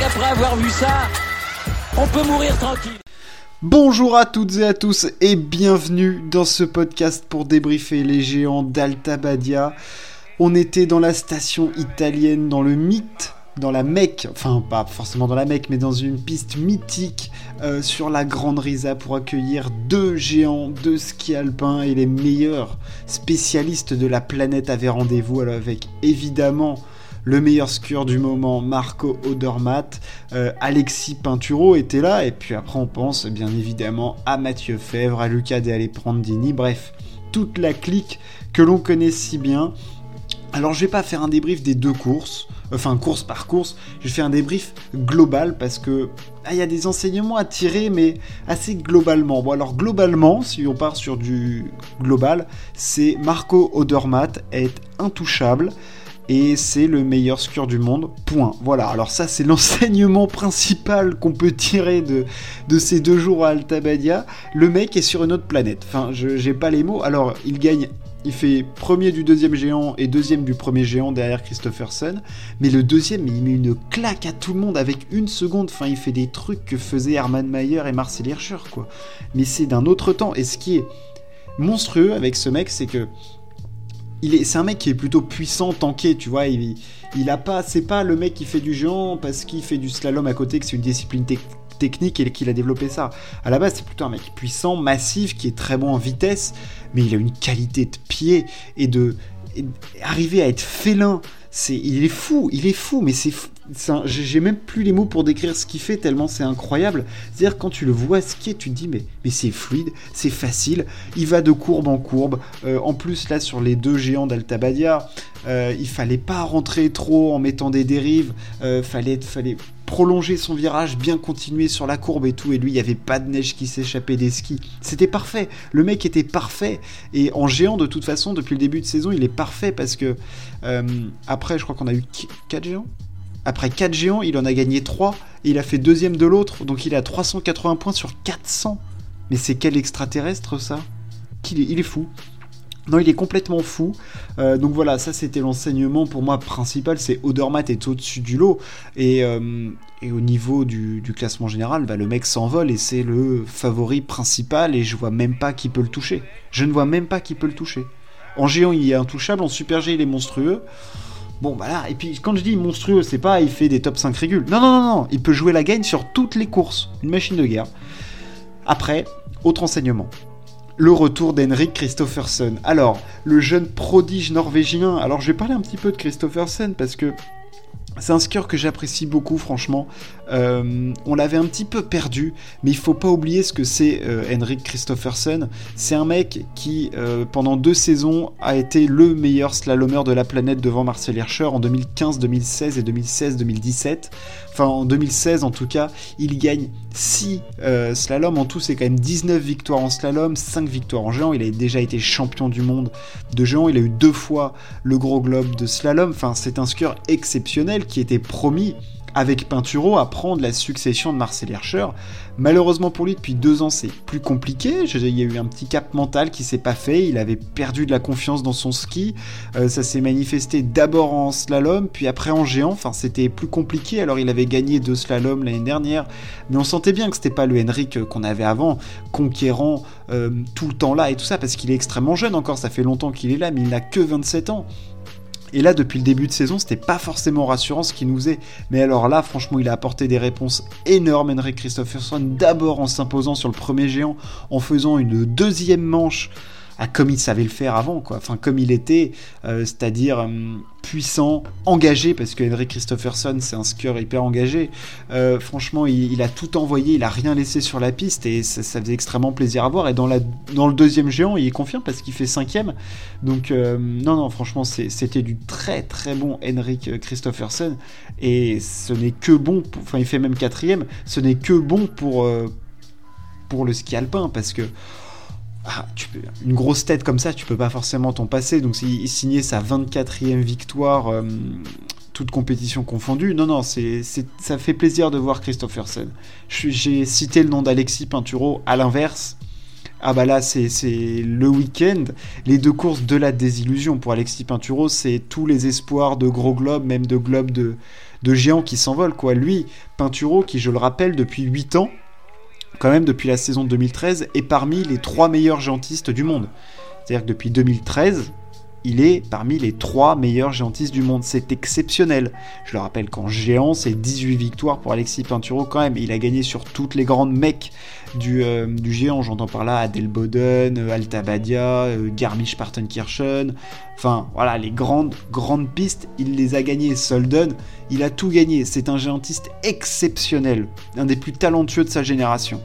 avoir vu ça, on peut mourir tranquille. Bonjour à toutes et à tous et bienvenue dans ce podcast pour débriefer les géants d'Alta Badia. On était dans la station italienne, dans le mythe, dans la Mecque, enfin pas forcément dans la Mecque, mais dans une piste mythique euh, sur la Grande Risa pour accueillir deux géants de ski alpin et les meilleurs spécialistes de la planète avaient rendez-vous avec évidemment le meilleur skieur du moment, Marco Odermatt. Euh, Alexis Pinturo était là, et puis après on pense bien évidemment à Mathieu Fèvre, à Luca De Aleprandini, bref, toute la clique que l'on connaît si bien. Alors je vais pas faire un débrief des deux courses, enfin course par course, je vais faire un débrief global parce que ah, il y a des enseignements à tirer, mais assez globalement. Bon alors globalement, si on part sur du global, c'est Marco Odermatt est intouchable et c'est le meilleur skieur du monde. Point. Voilà, alors ça c'est l'enseignement principal qu'on peut tirer de, ces deux jours à Altabadia. Le mec est sur une autre planète. Enfin, je j'ai pas les mots. Alors, il gagne. Il fait premier du deuxième géant et deuxième du premier géant derrière Christopherson. Mais le deuxième, il met une claque à tout le monde avec une seconde. Enfin, il fait des trucs que faisaient Hermann Mayer et Marcel Hirscher, quoi. Mais c'est d'un autre temps. Et ce qui est monstrueux avec ce mec, c'est que c'est un mec qui est plutôt puissant, tanké, tu vois. Il, il a pas, c'est pas le mec qui fait du géant parce qu'il fait du slalom à côté, que c'est une discipline technique et qu'il a développé ça. À la base, c'est plutôt un mec puissant, massif, qui est très bon en vitesse, mais il a une qualité de pied et de arriver à être félin. C'est, il est fou, il est fou, mais c'est j'ai même plus les mots pour décrire ce qu'il fait tellement c'est incroyable. C'est-à-dire quand tu le vois skier, tu te dis mais, c'est fluide, c'est facile, il va de courbe en courbe. Euh, en plus là sur les deux géants d'Altabadia, euh, il fallait pas rentrer trop en mettant des dérives, euh, fallait, fallait prolonger son virage, bien continuer sur la courbe et tout, et lui, il n'y avait pas de neige qui s'échappait des skis. C'était parfait. Le mec était parfait. Et en géant, de toute façon, depuis le début de saison, il est parfait parce que euh, après, je crois qu'on a eu 4 géants? Après 4 géants, il en a gagné 3 et il a fait deuxième de l'autre, donc il a 380 points sur 400. Mais c'est quel extraterrestre ça? Il est, fou. Non, il est complètement fou. Euh, donc voilà, ça c'était l'enseignement pour moi principal, c'est Odermatt est au-dessus du lot. Et, euh, au niveau du, classement général, bah, le mec s'envole et c'est le favori principal et je vois même pas qui peut le toucher. Je ne vois même pas qui peut le toucher. En géant, il est intouchable, en super G, il est monstrueux. Bon, voilà. Et puis, quand je dis monstrueux, c'est pas il fait des top 5 régules. Non, non, non, non. Il peut jouer la gagne sur toutes les courses. Une machine de guerre. Après, autre enseignement. Le retour d'Henrik Christophersen. Alors, le jeune prodige norvégien. Alors, je vais parler un petit peu de Christophersen parce que c'est un skieur que j'apprécie beaucoup, franchement. Euh, on l'avait un petit peu perdu, mais il faut pas oublier ce que c'est euh, Henrik Christophersen. C'est un mec qui, euh, pendant deux saisons, a été le meilleur slalomeur de la planète devant Marcel Hirscher en 2015, 2016 et 2016-2017. Enfin, en 2016, en tout cas, il gagne 6 slaloms. En tout, c'est quand même 19 victoires en slalom, 5 victoires en géant. Il a déjà été champion du monde de géant. Il a eu deux fois le gros globe de slalom. Enfin, c'est un skieur exceptionnel qui était promis avec Pinturo à prendre la succession de Marcel Hirscher. Malheureusement pour lui, depuis deux ans, c'est plus compliqué. Il y a eu un petit cap mental qui s'est pas fait. Il avait perdu de la confiance dans son ski. Euh, ça s'est manifesté d'abord en slalom, puis après en géant. Enfin, c'était plus compliqué. Alors, il avait gagné deux slaloms l'année dernière, mais on sentait bien que c'était pas le Henrik qu'on avait avant, conquérant euh, tout le temps là et tout ça, parce qu'il est extrêmement jeune encore. Ça fait longtemps qu'il est là, mais il n'a que 27 ans. Et là, depuis le début de saison, c'était pas forcément rassurant ce qui nous est. Mais alors là, franchement, il a apporté des réponses énormes, Henrik Christopherson. D'abord en s'imposant sur le premier géant, en faisant une deuxième manche comme il savait le faire avant, quoi. Enfin, comme il était, euh, c'est-à-dire euh, puissant, engagé, parce que Henry Christopherson, c'est un skieur hyper engagé. Euh, franchement, il, a tout envoyé, il a rien laissé sur la piste et ça, faisait extrêmement plaisir à voir. Et dans, le deuxième géant, il est confiant parce qu'il fait cinquième. Donc, non, non, franchement, c'était du très très bon Henrik Christopherson et ce n'est que bon, enfin, il fait même quatrième, ce n'est que bon pour, pour le ski alpin parce que ah, une grosse tête comme ça, tu peux pas forcément t'en passer. Donc, s'il signait sa 24e victoire, euh, toute compétition confondue, non, non, c'est, ça fait plaisir de voir Christophersen. J'ai cité le nom d'Alexis Pinturo à l'inverse. Ah bah là, c'est le week-end, les deux courses de la désillusion pour Alexis Pinturo, c'est tous les espoirs de gros globes, même de globes de, de géants qui s'envolent, quoi. Lui, Pinturo, qui je le rappelle, depuis 8 ans, quand même depuis la saison 2013, est parmi les trois meilleurs géantistes du monde. C'est-à-dire que depuis 2013, il est parmi les trois meilleurs géantistes du monde. C'est exceptionnel. Je le rappelle qu'en géant, c'est 18 victoires pour Alexis Pinturo quand même. Il a gagné sur toutes les grandes mecs du, euh, géant. J'entends par là Adel Boden, euh, Alta Badia, euh, Garmisch-Partenkirchen. Enfin, voilà, les grandes, grandes pistes, il les a gagnées. Solden, il a tout gagné. C'est un géantiste exceptionnel. Un des plus talentueux de sa génération.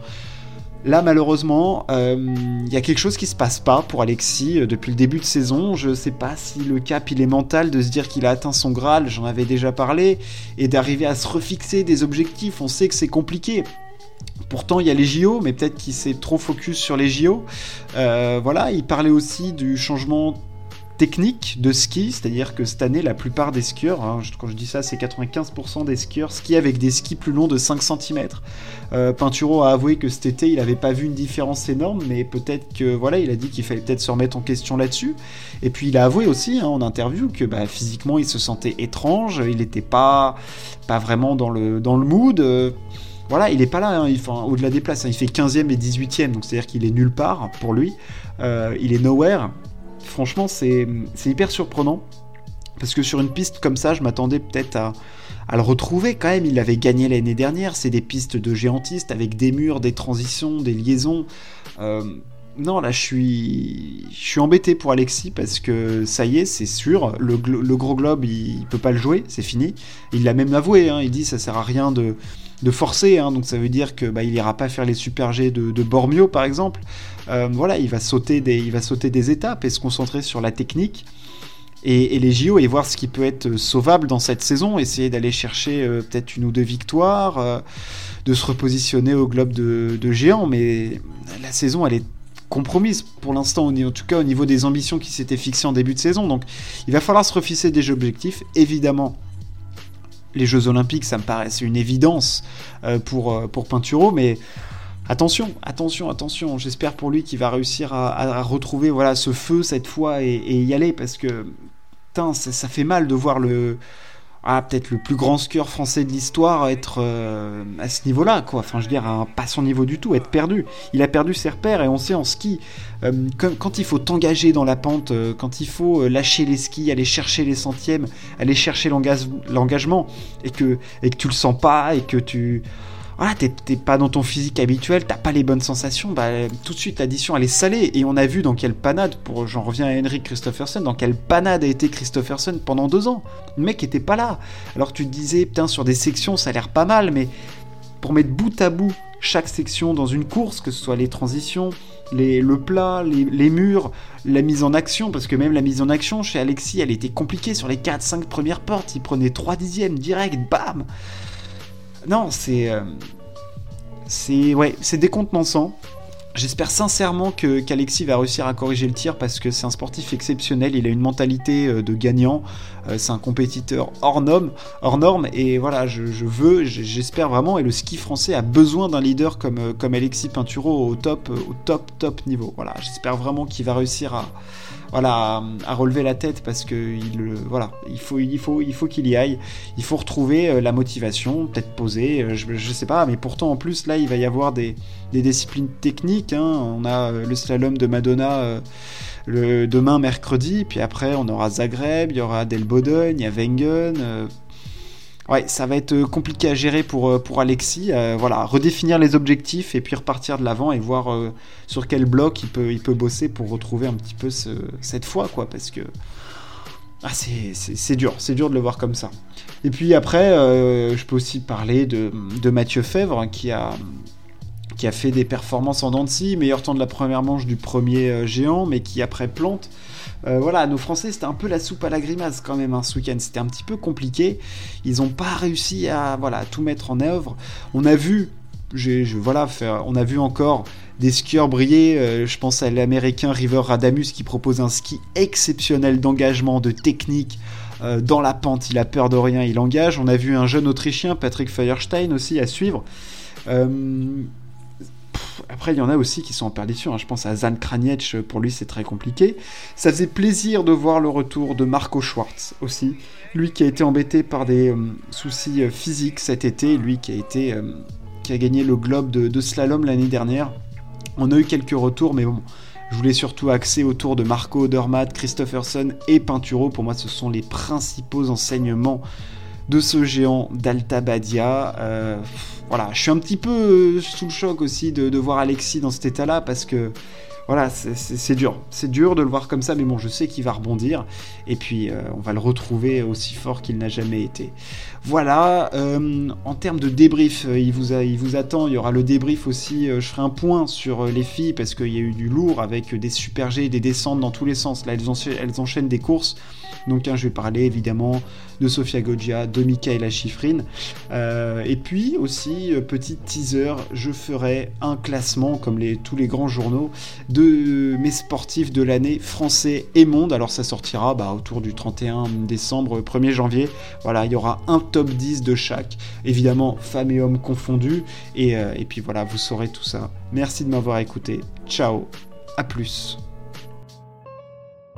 Là, malheureusement, il y a quelque chose qui se passe pas pour Alexis depuis le début de saison. Je sais pas si le cap il est mental de se dire qu'il a atteint son Graal, j'en avais déjà parlé, et d'arriver à se refixer des objectifs. On sait que c'est compliqué. Pourtant, il y a les JO, mais peut-être qu'il s'est trop focus sur les JO. Euh, voilà, il parlait aussi du changement technique de ski, c'est-à-dire que cette année, la plupart des skieurs, hein, quand je dis ça, c'est 95% des skieurs skient avec des skis plus longs de 5 cm. Euh, Pinturo a avoué que cet été, il n'avait pas vu une différence énorme, mais peut-être que voilà, il a dit qu'il fallait peut-être se remettre en question là-dessus. Et puis il a avoué aussi hein, en interview que bah, physiquement, il se sentait étrange, il n'était pas, pas vraiment dans le, dans le mood. Euh, voilà, il est pas là, hein, au-delà des places, il fait 15e et 18e, donc c'est-à-dire qu'il est nulle part pour lui. Euh, il est nowhere. Franchement, c'est hyper surprenant. Parce que sur une piste comme ça, je m'attendais peut-être à, le retrouver quand même. Il avait gagné l'année dernière. C'est des pistes de géantistes avec des murs, des transitions, des liaisons. Euh, non, là, je suis, embêté pour Alexis parce que ça y est, c'est sûr, le, gros globe, il, peut pas le jouer, c'est fini. Il l'a même avoué. Hein, il dit ça sert à rien de de forcer, hein, donc ça veut dire que bah, il ira pas faire les super G de, Bormio par exemple. Euh, voilà, il va sauter des, il va sauter des étapes et se concentrer sur la technique. Et, les JO et voir ce qui peut être sauvable dans cette saison, essayer d'aller chercher euh, peut-être une ou deux victoires, euh, de se repositionner au globe de, de géant, mais la saison elle est compromise pour l'instant, en tout au niveau des ambitions qui s'étaient fixées en début de saison. Donc il va falloir se refisser des objectifs. Évidemment, les Jeux Olympiques, ça me paraît une évidence euh, pour, euh, pour Pinturo, mais attention, attention, attention. J'espère pour lui qu'il va réussir à, retrouver voilà ce feu cette fois et, y aller parce que ça, fait mal de voir le ah, peut-être le plus grand skieur français de l'histoire être euh, à ce niveau-là, quoi. Enfin, je veux dire, à pas son niveau du tout, être perdu. Il a perdu ses repères et on sait en ski, euh, quand, il faut t'engager dans la pente, euh, quand il faut lâcher les skis, aller chercher les centièmes, aller chercher l'engagement, et que, et que tu le sens pas, et que tu voilà, t'es pas dans ton physique habituel, t'as pas les bonnes sensations, bah tout de suite l'addition elle est salée. Et on a vu dans quelle panade, pour j'en reviens à Henrik Christophersen, dans quelle panade a été Christophersen pendant deux ans. Le mec était pas là. Alors tu te disais, putain, sur des sections ça a l'air pas mal, mais pour mettre bout à bout chaque section dans une course, que ce soit les transitions, les, le plat, les, murs, la mise en action, parce que même la mise en action chez Alexis, elle était compliquée sur les 4-5 premières portes, il prenait 3 dixièmes direct, bam non, c'est. Euh, c'est. Ouais. J'espère sincèrement qu'Alexis va réussir à corriger le tir parce que c'est un sportif exceptionnel, il a une mentalité euh, de gagnant, euh, c'est un compétiteur hors norme, et voilà, je, veux, j'espère vraiment et le ski français a besoin d'un leader comme, comme Alexis Pinturo au top, au top, top niveau. Voilà, j'espère vraiment qu'il va réussir à, voilà, à, relever la tête parce que il, faut, il faut, il faut qu'il y aille. Il faut retrouver euh, la motivation, peut-être poser, euh, je, je, sais pas, mais pourtant en plus là, il va y avoir des, disciplines techniques. Hein. On a euh, le slalom de Madonna. le, demain mercredi, puis après on aura Zagreb, il y aura Del Boden, il y a Wengen, Ouais, ça va être euh, compliqué à gérer pour, euh, Alexis. Euh, voilà, redéfinir les objectifs et puis repartir de l'avant et voir sur quel bloc il peut, bosser pour retrouver un petit peu cette foi, quoi. Parce que ah, c'est dur, c'est dur de le voir comme ça. Et puis après, je peux aussi parler de, de Mathieu Fèvre hein, qui a, qui a fait des performances en dents meilleur temps de la première manche du premier géant, mais qui après plante. Euh, voilà, nos Français, c'était un peu la soupe à la grimace quand même hein, ce week-end. C'était un petit peu compliqué. Ils n'ont pas réussi à voilà, tout mettre en œuvre. On a vu, voilà, on a vu encore des skieurs briller. Euh, je pense à l'américain River Radamus qui propose un ski exceptionnel d'engagement, de technique. Euh, dans la pente, il a peur de rien, il engage. On a vu un jeune Autrichien, Patrick Feuerstein aussi, à suivre après, il y en a aussi qui sont en perdition. Hein. Je pense à Zan Kraniec, pour lui, c'est très compliqué. Ça faisait plaisir de voir le retour de Marco Schwartz aussi. Lui qui a été embêté par des soucis physiques cet été, lui qui a été. gagné le globe de slalom l'année dernière. On a eu quelques retours, mais bon, je voulais surtout axer autour de Marco Odermatt, Christopherson et Pinturo. Pour moi, ce sont les principaux enseignements de ce géant d'Alta Badia. Euh, voilà, je suis un petit peu sous le choc aussi de, voir Alexis dans cet état-là parce que voilà, c'est dur. C'est dur de le voir comme ça, mais bon, je sais qu'il va rebondir. Et puis, euh, on va le retrouver aussi fort qu'il n'a jamais été. Voilà, euh, en termes de débrief, euh, il vous, attend. Il y aura le débrief aussi. je ferai un point sur les filles parce qu'il y a eu du lourd avec des super G, des descentes dans tous les sens. Là, elles, enchaînent des courses. Donc, je vais parler évidemment de Sofia Goggia, de Michaela Schifrin. et puis aussi, petit teaser, je ferai un classement, comme tous les grands journaux, de mes sportifs de l'année français et monde. Alors ça sortira bah, autour du 31 décembre, 1er janvier. Voilà, il y aura un top 10 de chaque. Évidemment, femmes et hommes confondus. Et, euh, et puis voilà, vous saurez tout ça. Merci de m'avoir écouté. Ciao, à plus.